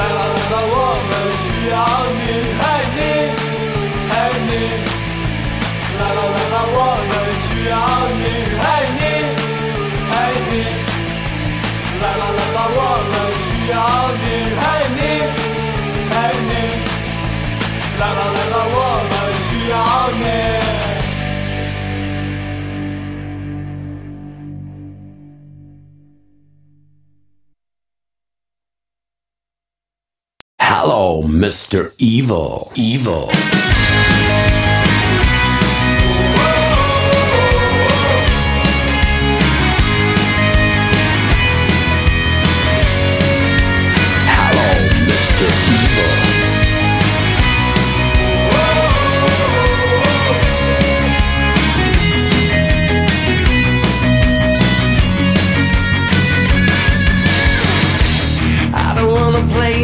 来吧来吧我们需要你嘿你嘿你来吧来吧我们需要你嘿你嘿你来吧来吧我们需要你嘿你嘿你来吧来 Oh, Mr. Evil. Evil.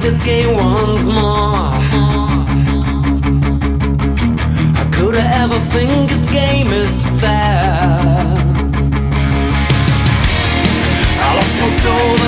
this game once more. How could I ever think this game is fair? I lost my soul.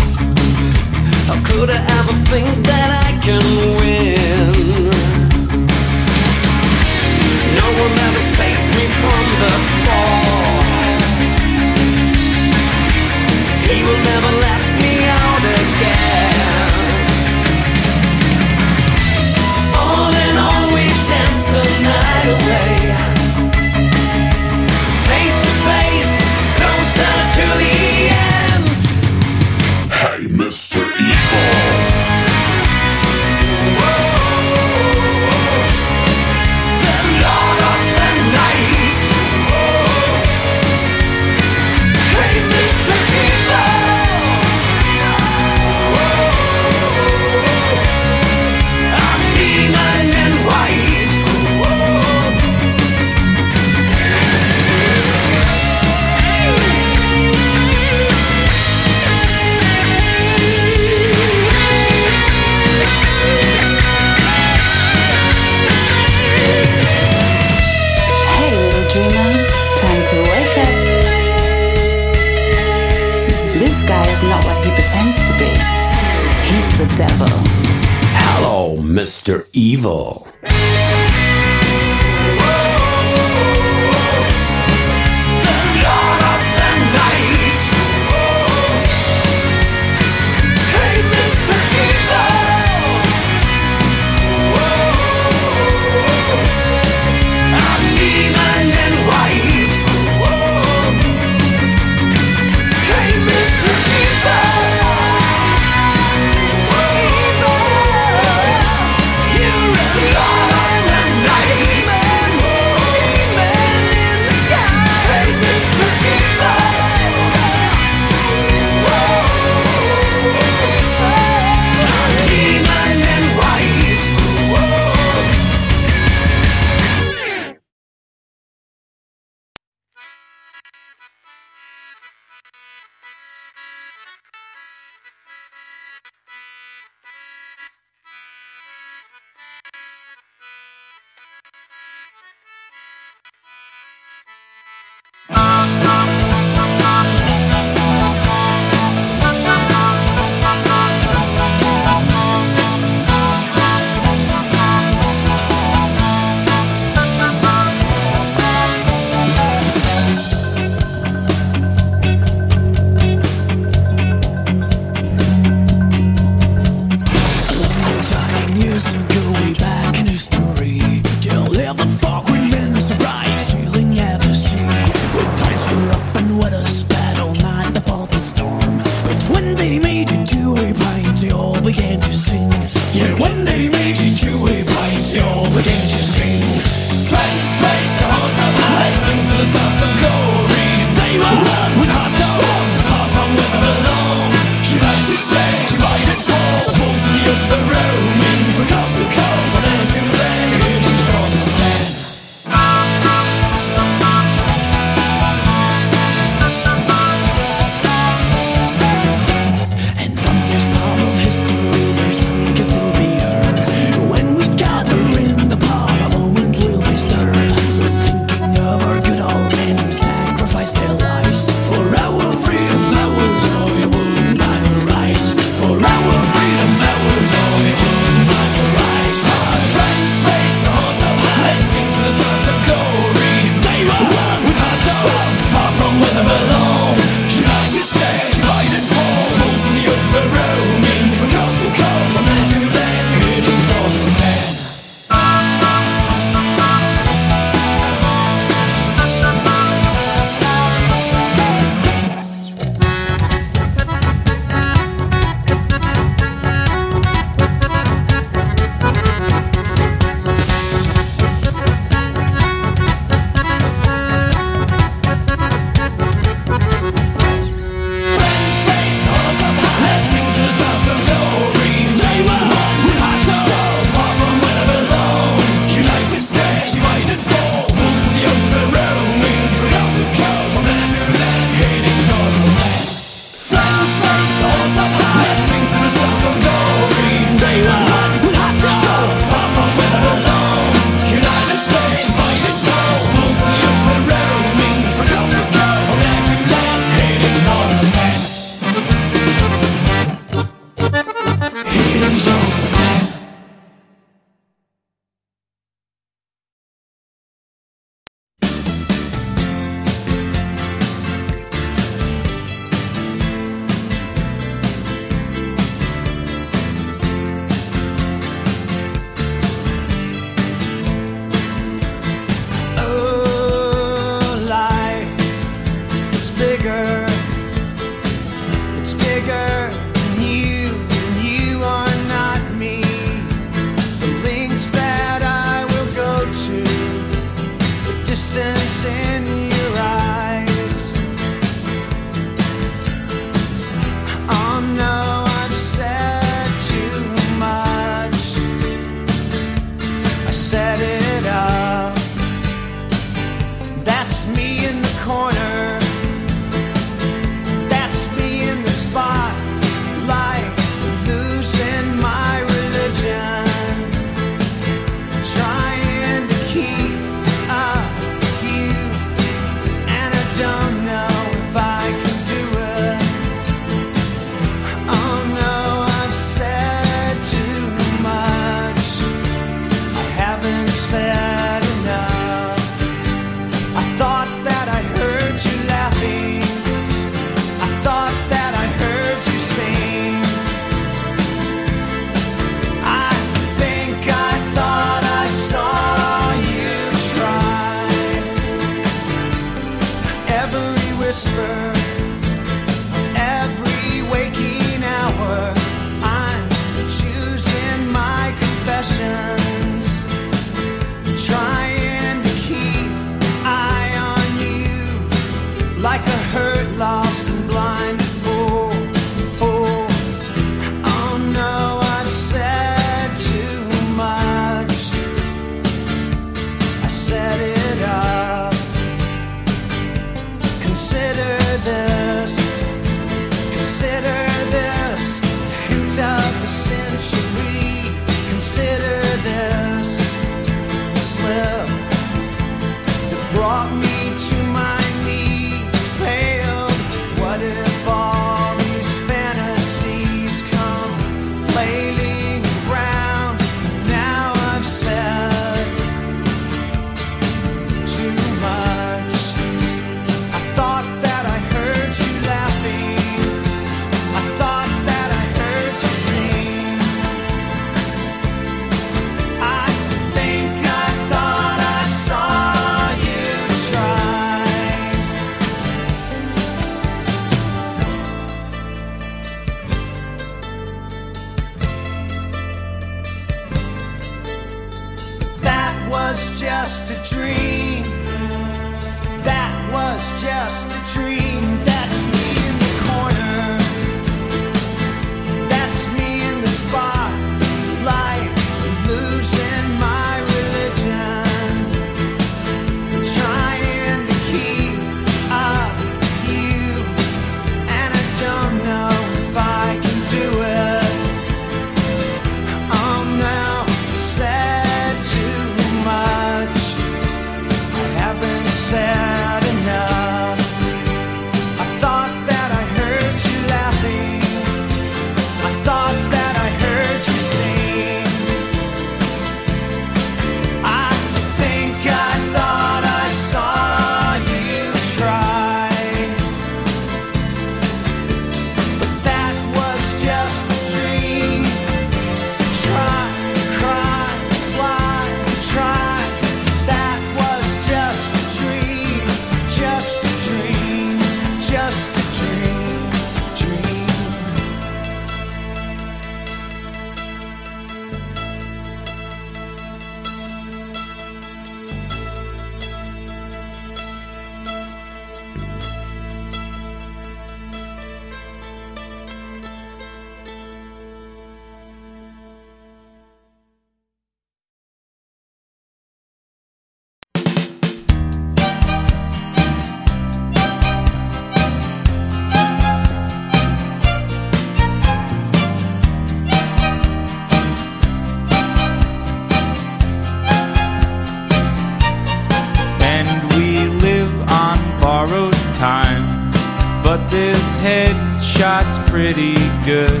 headshot's pretty good.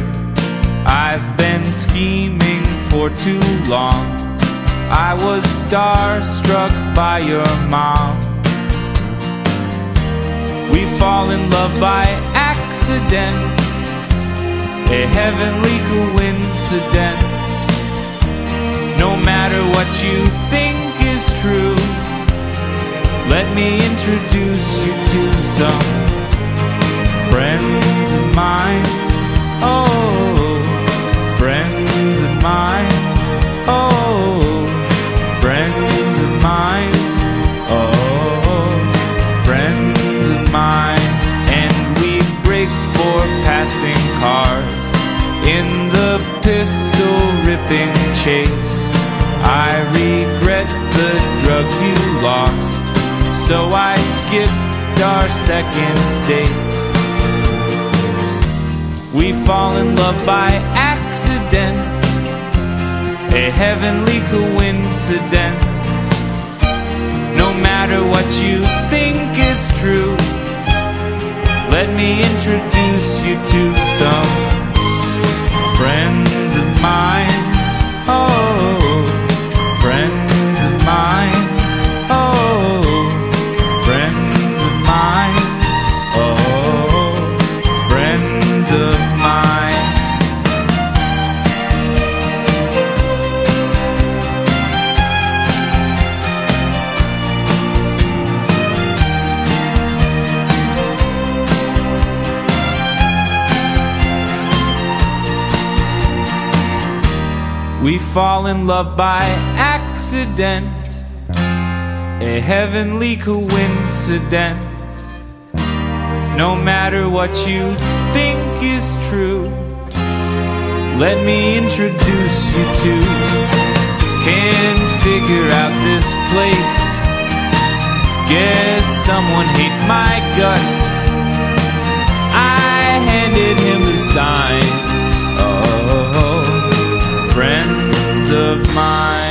I've been scheming for too long. I was starstruck by your mom. We fall in love by accident, a heavenly coincidence. No matter what you think is true, let me introduce you to some mine, oh, friends of mine, oh, friends of mine, oh, friends of mine, and we break for passing cars in the pistol ripping chase. I regret the drugs you lost, so I skipped our second date. We fall in love by accident, a heavenly coincidence. No matter what you think is true, let me introduce you to some friends of mine. fall in love by accident, a heavenly coincidence. No matter what you think is true, let me introduce you to. Can't figure out this place. Guess someone hates my guts. I handed him the sign. of mine.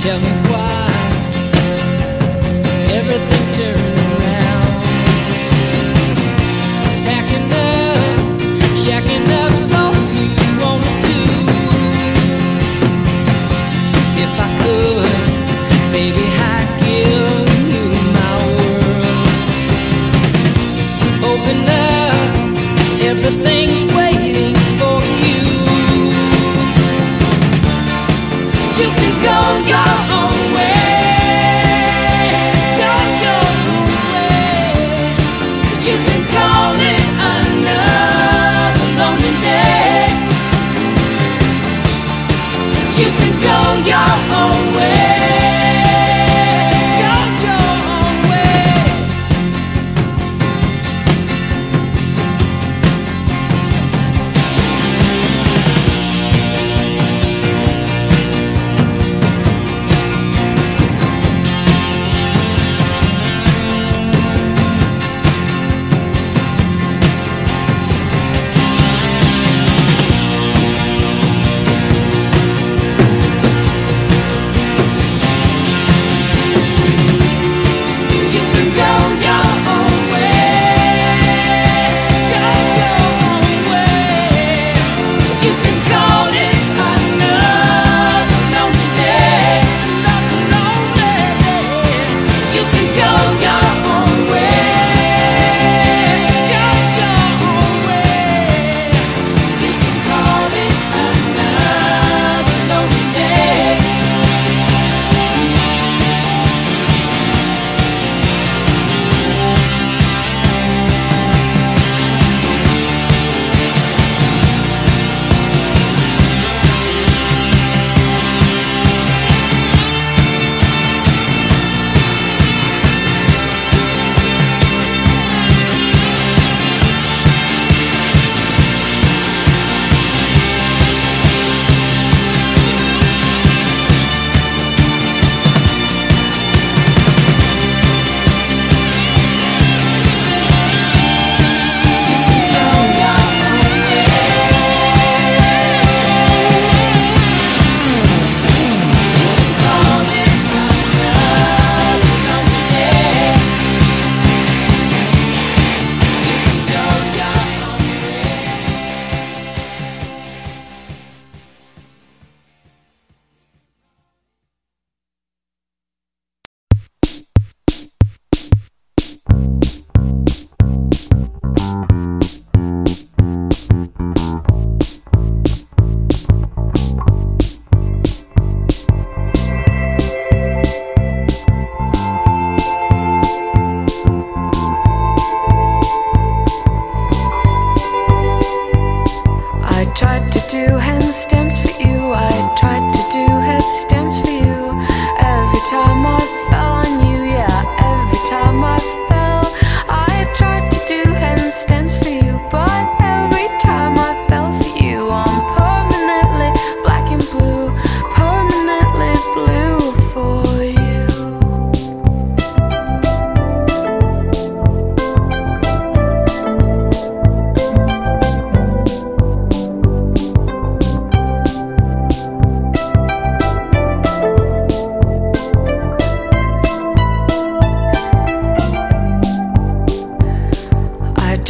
tell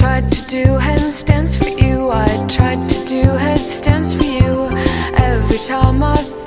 tried to do headstands for you. I tried to do headstands for you every time I.